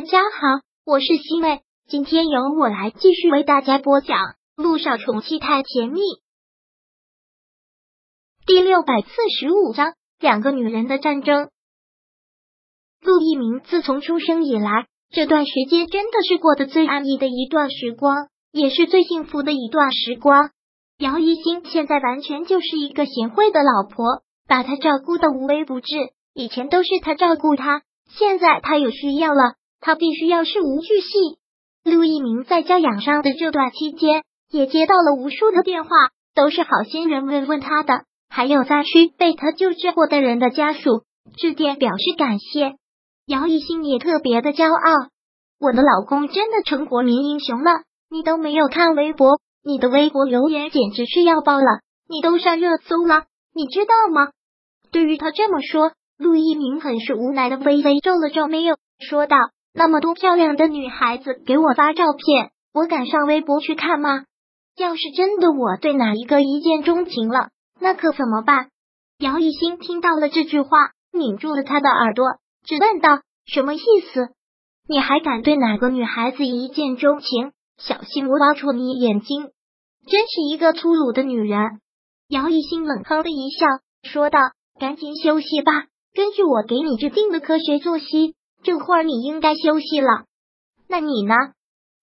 大家好，我是西妹，今天由我来继续为大家播讲《陆少宠妻太甜蜜》第六百四十五章：两个女人的战争。陆一鸣自从出生以来，这段时间真的是过得最安逸的一段时光，也是最幸福的一段时光。姚一星现在完全就是一个贤惠的老婆，把他照顾的无微不至。以前都是他照顾他，现在他有需要了。他必须要事无巨细。陆一鸣在家养伤的这段期间，也接到了无数的电话，都是好心人慰问他的，还有灾区被他救治过的人的家属致电表示感谢。姚一心也特别的骄傲，我的老公真的成国民英雄了。你都没有看微博，你的微博留言简直是要爆了，你都上热搜了，你知道吗？对于他这么说，陆一鸣很是无奈的微微皱了皱眉，又说道。那么多漂亮的女孩子给我发照片，我敢上微博去看吗？要是真的我对哪一个一见钟情了，那可怎么办？姚一新听到了这句话，拧住了他的耳朵，只问道：“什么意思？你还敢对哪个女孩子一见钟情？小心我挖出你眼睛！”真是一个粗鲁的女人。姚一新冷哼的一笑，说道：“赶紧休息吧，根据我给你制定的科学作息。”这会儿你应该休息了，那你呢？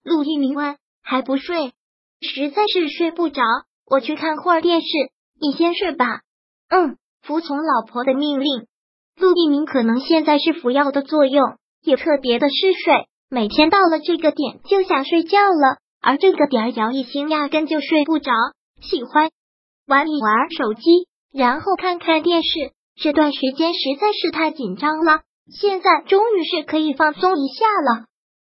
陆一鸣问。还不睡？实在是睡不着，我去看会儿电视。你先睡吧。嗯，服从老婆的命令。陆一鸣可能现在是服药的作用，也特别的嗜睡，每天到了这个点就想睡觉了。而这个点，姚一星压根就睡不着，喜欢玩一玩手机，然后看看电视。这段时间实在是太紧张了。现在终于是可以放松一下了。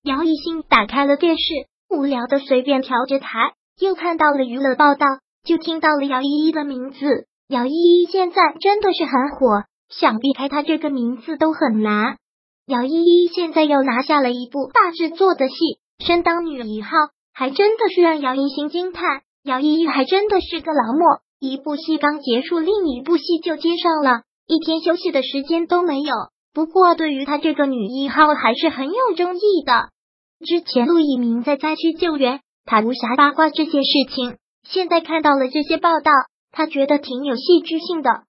姚一新打开了电视，无聊的随便调着台，又看到了娱乐报道，就听到了姚依依的名字。姚依依现在真的是很火，想避开她这个名字都很难。姚依依现在又拿下了一部大制作的戏，身当女一号，还真的是让姚一新惊叹。姚依依还真的是个劳模，一部戏刚结束，另一部戏就接上了，一天休息的时间都没有。不过，对于他这个女一号还是很有争议的。之前陆一鸣在灾区救援，他无暇八卦这些事情。现在看到了这些报道，他觉得挺有戏剧性的。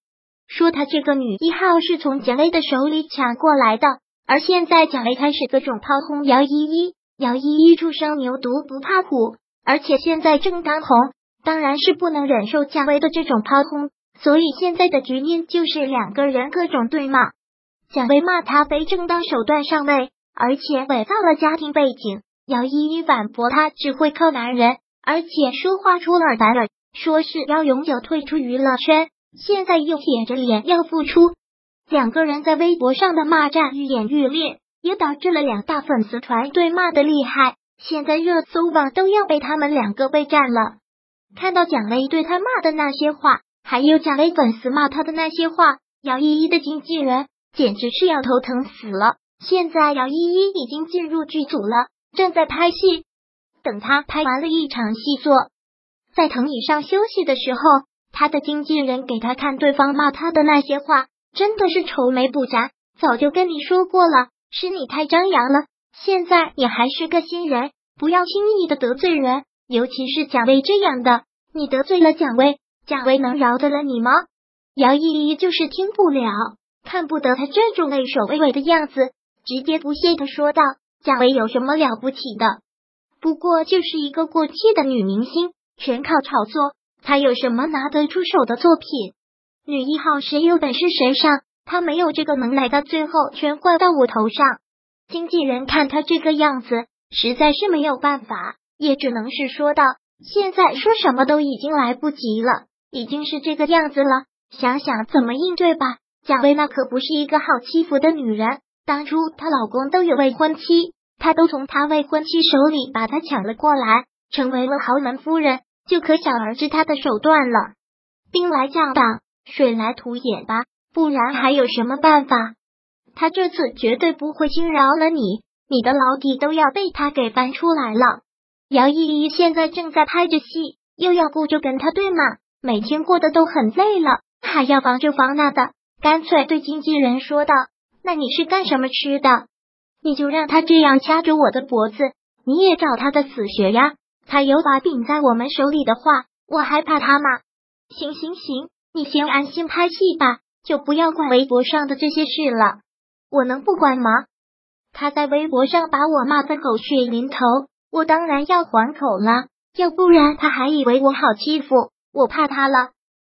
说他这个女一号是从蒋薇的手里抢过来的，而现在蒋薇开始各种炮轰姚依依。姚依依初生牛犊不怕虎，而且现在正当红，当然是不能忍受蒋薇的这种炮轰，所以现在的局面就是两个人各种对骂。蒋薇骂他非正当手段上位，而且伪造了家庭背景。姚依依反驳他只会靠男人，而且说话出尔反尔，说是要永久退出娱乐圈。现在又舔着脸要复出，两个人在微博上的骂战愈演愈烈，也导致了两大粉丝团对骂的厉害。现在热搜榜都要被他们两个被占了。看到蒋薇对他骂的那些话，还有蒋薇粉丝骂他的那些话，姚依依的经纪人。简直是要头疼死了！现在姚依依已经进入剧组了，正在拍戏。等他拍完了一场戏，坐在藤椅上休息的时候，他的经纪人给他看对方骂他的那些话，真的是愁眉不展。早就跟你说过了，是你太张扬了。现在你还是个新人，不要轻易的得罪人，尤其是蒋薇这样的。你得罪了蒋薇，蒋薇能饶得了你吗？姚依依就是听不了。看不得他这种畏首畏尾的样子，直接不屑的说道：“蒋薇有什么了不起的？不过就是一个过气的女明星，全靠炒作。她有什么拿得出手的作品？女一号谁有本事谁上，她没有这个能耐，到最后全怪到我头上。经纪人看他这个样子，实在是没有办法，也只能是说道：现在说什么都已经来不及了，已经是这个样子了，想想怎么应对吧。”蒋薇娜可不是一个好欺负的女人，当初她老公都有未婚妻，她都从她未婚妻手里把她抢了过来，成为了豪门夫人，就可想而知她的手段了。兵来将挡，水来土掩吧，不然还有什么办法？他这次绝对不会轻饶了你，你的老底都要被他给翻出来了。姚依依现在正在拍着戏，又要顾着跟他对骂，每天过得都很累了，还要防这防那的。干脆对经纪人说道：“那你是干什么吃的？你就让他这样掐着我的脖子，你也找他的死穴呀！他有把柄在我们手里的话，我还怕他吗？行行行，你先安心拍戏吧，就不要管微博上的这些事了。我能不管吗？他在微博上把我骂得狗血淋头，我当然要还口了，要不然他还以为我好欺负，我怕他了。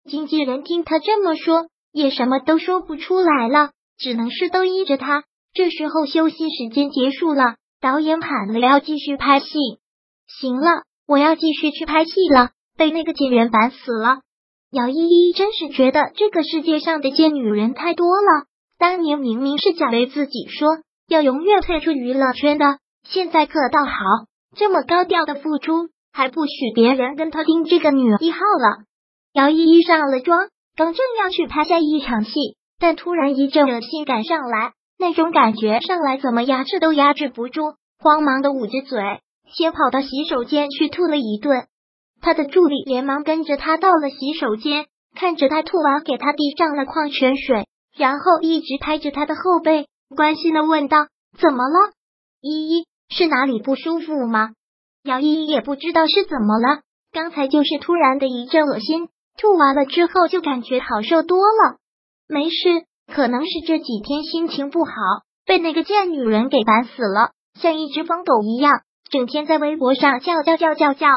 经纪人听他这么说，也什么都说不出来了，只能是都依着他。这时候休息时间结束了，导演喊了要继续拍戏。行了，我要继续去拍戏了，被那个贱人烦死了。姚依依真是觉得这个世界上的贱女人太多了。当年明明是贾维自己说要永远退出娱乐圈的，现在可倒好，这么高调的付出，还不许别人跟他盯这个女一号了。姚依依上了妆，刚正要去拍下一场戏，但突然一阵恶心感上来。那种感觉上来，怎么压制都压制不住，慌忙的捂着嘴，先跑到洗手间去吐了一顿。他的助理连忙跟着他到了洗手间，看着他吐完，给他递上了矿泉水，然后一直拍着他的后背，关心的问道：“怎么了？依依是哪里不舒服吗？”姚依依也不知道是怎么了，刚才就是突然的一阵恶心，吐完了之后就感觉好受多了，没事。可能是这几天心情不好，被那个贱女人给烦死了，像一只疯狗一样，整天在微博上叫叫叫叫叫。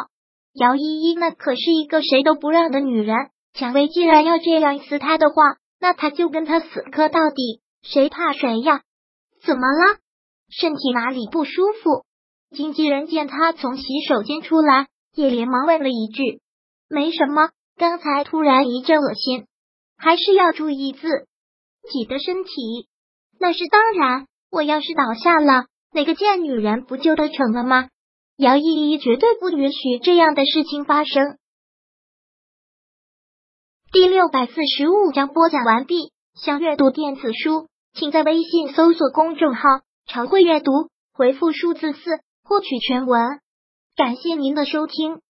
姚依依那可是一个谁都不让的女人，蔷薇既然要这样撕她的话，那他就跟他死磕到底，谁怕谁呀？怎么了？身体哪里不舒服？经纪人见他从洗手间出来，也连忙问了一句：“没什么，刚才突然一阵恶心，还是要注意自。”己的身体，那是当然。我要是倒下了，那个贱女人不就得逞了吗？姚依依绝对不允许这样的事情发生。第六百四十五章播讲完毕。想阅读电子书，请在微信搜索公众号“常会阅读”，回复数字四获取全文。感谢您的收听。